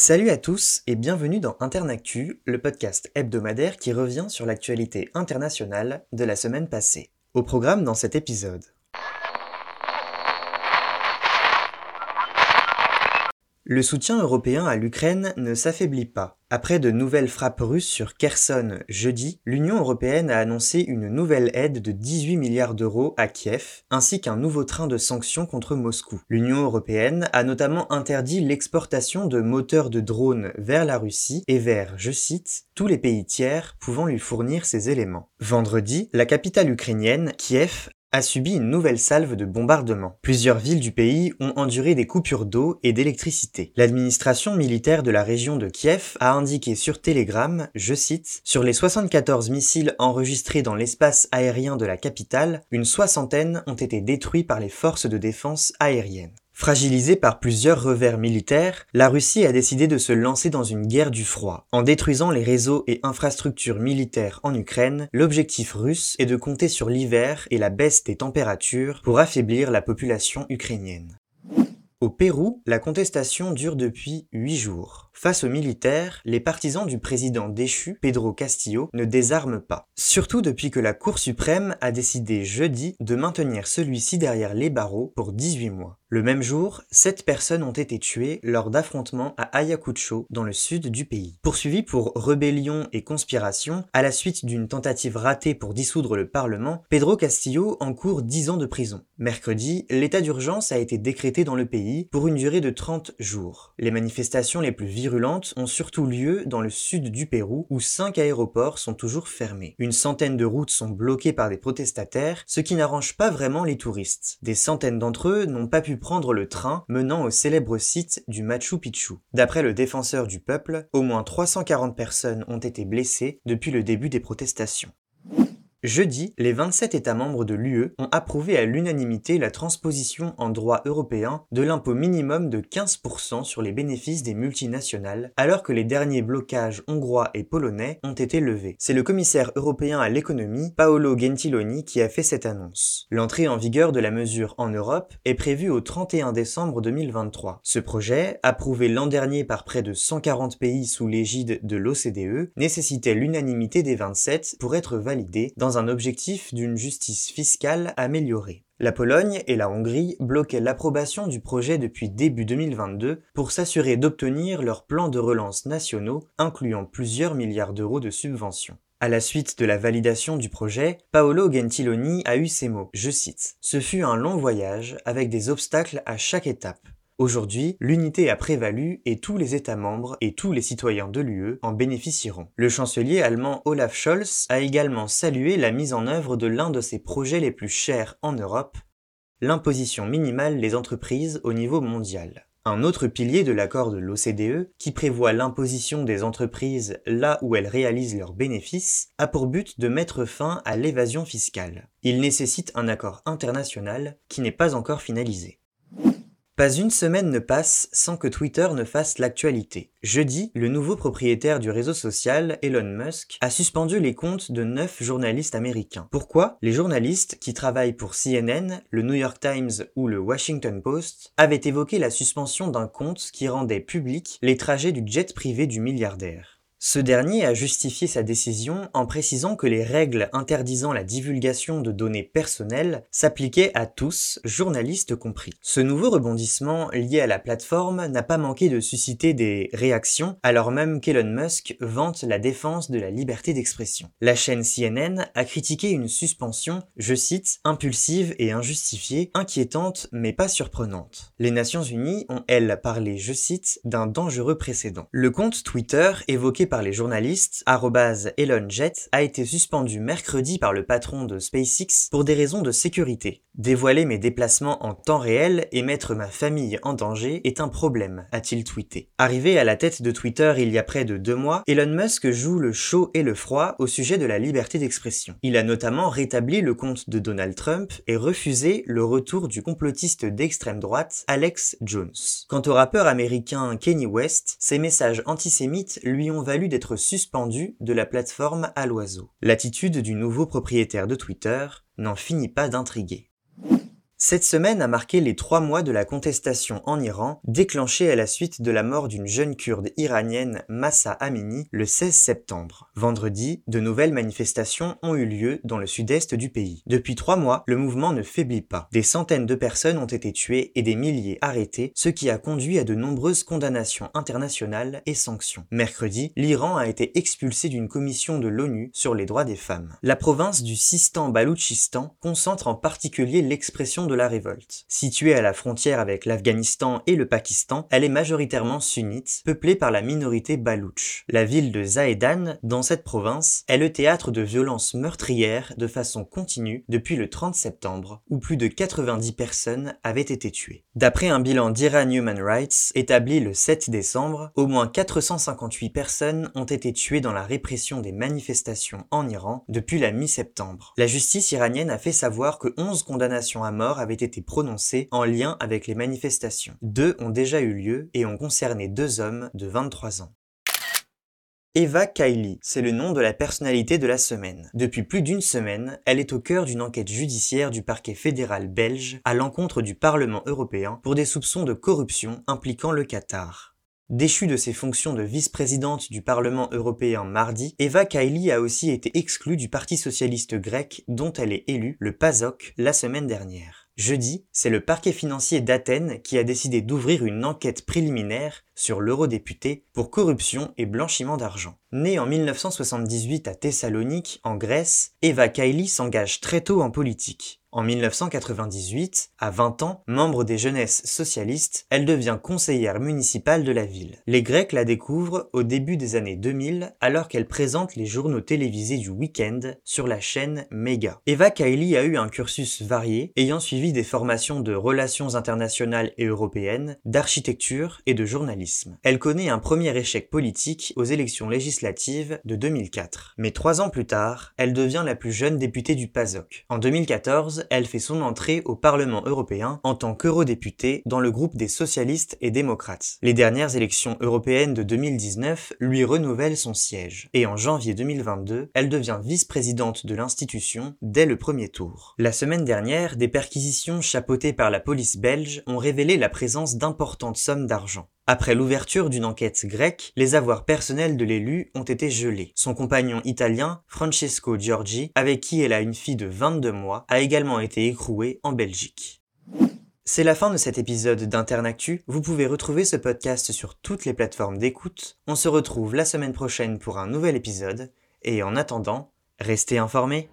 Salut à tous et bienvenue dans Internactu, le podcast hebdomadaire qui revient sur l'actualité internationale de la semaine passée. Au programme dans cet épisode. Le soutien européen à l'Ukraine ne s'affaiblit pas. Après de nouvelles frappes russes sur Kherson jeudi, l'Union européenne a annoncé une nouvelle aide de 18 milliards d'euros à Kiev, ainsi qu'un nouveau train de sanctions contre Moscou. L'Union européenne a notamment interdit l'exportation de moteurs de drones vers la Russie et vers, je cite, tous les pays tiers pouvant lui fournir ces éléments. Vendredi, la capitale ukrainienne, Kiev, a subi une nouvelle salve de bombardements. Plusieurs villes du pays ont enduré des coupures d'eau et d'électricité. L'administration militaire de la région de Kiev a indiqué sur Telegram, je cite, Sur les 74 missiles enregistrés dans l'espace aérien de la capitale, une soixantaine ont été détruits par les forces de défense aérienne. Fragilisée par plusieurs revers militaires, la Russie a décidé de se lancer dans une guerre du froid. En détruisant les réseaux et infrastructures militaires en Ukraine, l'objectif russe est de compter sur l'hiver et la baisse des températures pour affaiblir la population ukrainienne. Au Pérou, la contestation dure depuis huit jours. Face aux militaires, les partisans du président déchu, Pedro Castillo, ne désarment pas. Surtout depuis que la Cour suprême a décidé jeudi de maintenir celui-ci derrière les barreaux pour 18 mois. Le même jour, sept personnes ont été tuées lors d'affrontements à Ayacucho, dans le sud du pays. Poursuivi pour rébellion et conspiration, à la suite d'une tentative ratée pour dissoudre le Parlement, Pedro Castillo encourt 10 ans de prison. Mercredi, l'état d'urgence a été décrété dans le pays pour une durée de 30 jours. Les manifestations les plus ont surtout lieu dans le sud du Pérou où cinq aéroports sont toujours fermés. Une centaine de routes sont bloquées par des protestataires, ce qui n'arrange pas vraiment les touristes. Des centaines d'entre eux n'ont pas pu prendre le train menant au célèbre site du Machu Picchu. D'après le défenseur du peuple, au moins 340 personnes ont été blessées depuis le début des protestations. Jeudi, les 27 États membres de l'UE ont approuvé à l'unanimité la transposition en droit européen de l'impôt minimum de 15% sur les bénéfices des multinationales, alors que les derniers blocages hongrois et polonais ont été levés. C'est le commissaire européen à l'économie, Paolo Gentiloni, qui a fait cette annonce. L'entrée en vigueur de la mesure en Europe est prévue au 31 décembre 2023. Ce projet, approuvé l'an dernier par près de 140 pays sous l'égide de l'OCDE, nécessitait l'unanimité des 27 pour être validé un objectif d'une justice fiscale améliorée. La Pologne et la Hongrie bloquaient l'approbation du projet depuis début 2022 pour s'assurer d'obtenir leurs plans de relance nationaux incluant plusieurs milliards d'euros de subventions. À la suite de la validation du projet, Paolo Gentiloni a eu ces mots, je cite, Ce fut un long voyage avec des obstacles à chaque étape. Aujourd'hui, l'unité a prévalu et tous les États membres et tous les citoyens de l'UE en bénéficieront. Le chancelier allemand Olaf Scholz a également salué la mise en œuvre de l'un de ses projets les plus chers en Europe, l'imposition minimale des entreprises au niveau mondial. Un autre pilier de l'accord de l'OCDE, qui prévoit l'imposition des entreprises là où elles réalisent leurs bénéfices, a pour but de mettre fin à l'évasion fiscale. Il nécessite un accord international qui n'est pas encore finalisé. Pas une semaine ne passe sans que Twitter ne fasse l'actualité. Jeudi, le nouveau propriétaire du réseau social, Elon Musk, a suspendu les comptes de neuf journalistes américains. Pourquoi? Les journalistes qui travaillent pour CNN, le New York Times ou le Washington Post avaient évoqué la suspension d'un compte qui rendait public les trajets du jet privé du milliardaire. Ce dernier a justifié sa décision en précisant que les règles interdisant la divulgation de données personnelles s'appliquaient à tous, journalistes compris. Ce nouveau rebondissement lié à la plateforme n'a pas manqué de susciter des réactions, alors même qu'Elon Musk vante la défense de la liberté d'expression. La chaîne CNN a critiqué une suspension, je cite, impulsive et injustifiée, inquiétante mais pas surprenante. Les Nations Unies ont, elles, parlé, je cite, d'un dangereux précédent. Le compte Twitter évoqué par les journalistes, ElonJet, a été suspendu mercredi par le patron de SpaceX pour des raisons de sécurité. Dévoiler mes déplacements en temps réel et mettre ma famille en danger est un problème, a-t-il tweeté. Arrivé à la tête de Twitter il y a près de deux mois, Elon Musk joue le chaud et le froid au sujet de la liberté d'expression. Il a notamment rétabli le compte de Donald Trump et refusé le retour du complotiste d'extrême droite Alex Jones. Quant au rappeur américain Kenny West, ses messages antisémites lui ont valu d'être suspendu de la plateforme à l'oiseau. L'attitude du nouveau propriétaire de Twitter n'en finit pas d'intriguer. Cette semaine a marqué les trois mois de la contestation en Iran, déclenchée à la suite de la mort d'une jeune kurde iranienne, Massa Amini, le 16 septembre. Vendredi, de nouvelles manifestations ont eu lieu dans le sud-est du pays. Depuis trois mois, le mouvement ne faiblit pas. Des centaines de personnes ont été tuées et des milliers arrêtées, ce qui a conduit à de nombreuses condamnations internationales et sanctions. Mercredi, l'Iran a été expulsé d'une commission de l'ONU sur les droits des femmes. La province du Sistan-Baloutchistan concentre en particulier l'expression de la révolte. Située à la frontière avec l'Afghanistan et le Pakistan, elle est majoritairement sunnite, peuplée par la minorité baloutche. La ville de Zahedan, dans cette province, est le théâtre de violences meurtrières de façon continue depuis le 30 septembre, où plus de 90 personnes avaient été tuées. D'après un bilan d'Iran Human Rights établi le 7 décembre, au moins 458 personnes ont été tuées dans la répression des manifestations en Iran depuis la mi-septembre. La justice iranienne a fait savoir que 11 condamnations à mort avaient été prononcées en lien avec les manifestations. Deux ont déjà eu lieu et ont concerné deux hommes de 23 ans. Eva Kaili, c'est le nom de la personnalité de la semaine. Depuis plus d'une semaine, elle est au cœur d'une enquête judiciaire du parquet fédéral belge à l'encontre du Parlement européen pour des soupçons de corruption impliquant le Qatar. Déchue de ses fonctions de vice-présidente du Parlement européen mardi, Eva Kaili a aussi été exclue du Parti socialiste grec dont elle est élue, le PASOK, la semaine dernière. Jeudi, c'est le parquet financier d'Athènes qui a décidé d'ouvrir une enquête préliminaire sur l'eurodéputé pour corruption et blanchiment d'argent. Née en 1978 à Thessalonique, en Grèce, Eva Kaili s'engage très tôt en politique. En 1998, à 20 ans, membre des jeunesses socialistes, elle devient conseillère municipale de la ville. Les Grecs la découvrent au début des années 2000 alors qu'elle présente les journaux télévisés du week-end sur la chaîne Mega. Eva Kaili a eu un cursus varié, ayant suivi des formations de relations internationales et européennes, d'architecture et de journalisme. Elle connaît un premier échec politique aux élections de 2004. Mais trois ans plus tard, elle devient la plus jeune députée du PASOK. En 2014, elle fait son entrée au Parlement européen en tant qu'eurodéputée dans le groupe des socialistes et démocrates. Les dernières élections européennes de 2019 lui renouvellent son siège. Et en janvier 2022, elle devient vice-présidente de l'institution dès le premier tour. La semaine dernière, des perquisitions chapeautées par la police belge ont révélé la présence d'importantes sommes d'argent. Après l'ouverture d'une enquête grecque, les avoirs personnels de l'élu ont été gelés. Son compagnon italien, Francesco Giorgi, avec qui elle a une fille de 22 mois, a également été écroué en Belgique. C'est la fin de cet épisode d'Internactu. Vous pouvez retrouver ce podcast sur toutes les plateformes d'écoute. On se retrouve la semaine prochaine pour un nouvel épisode. Et en attendant, restez informés.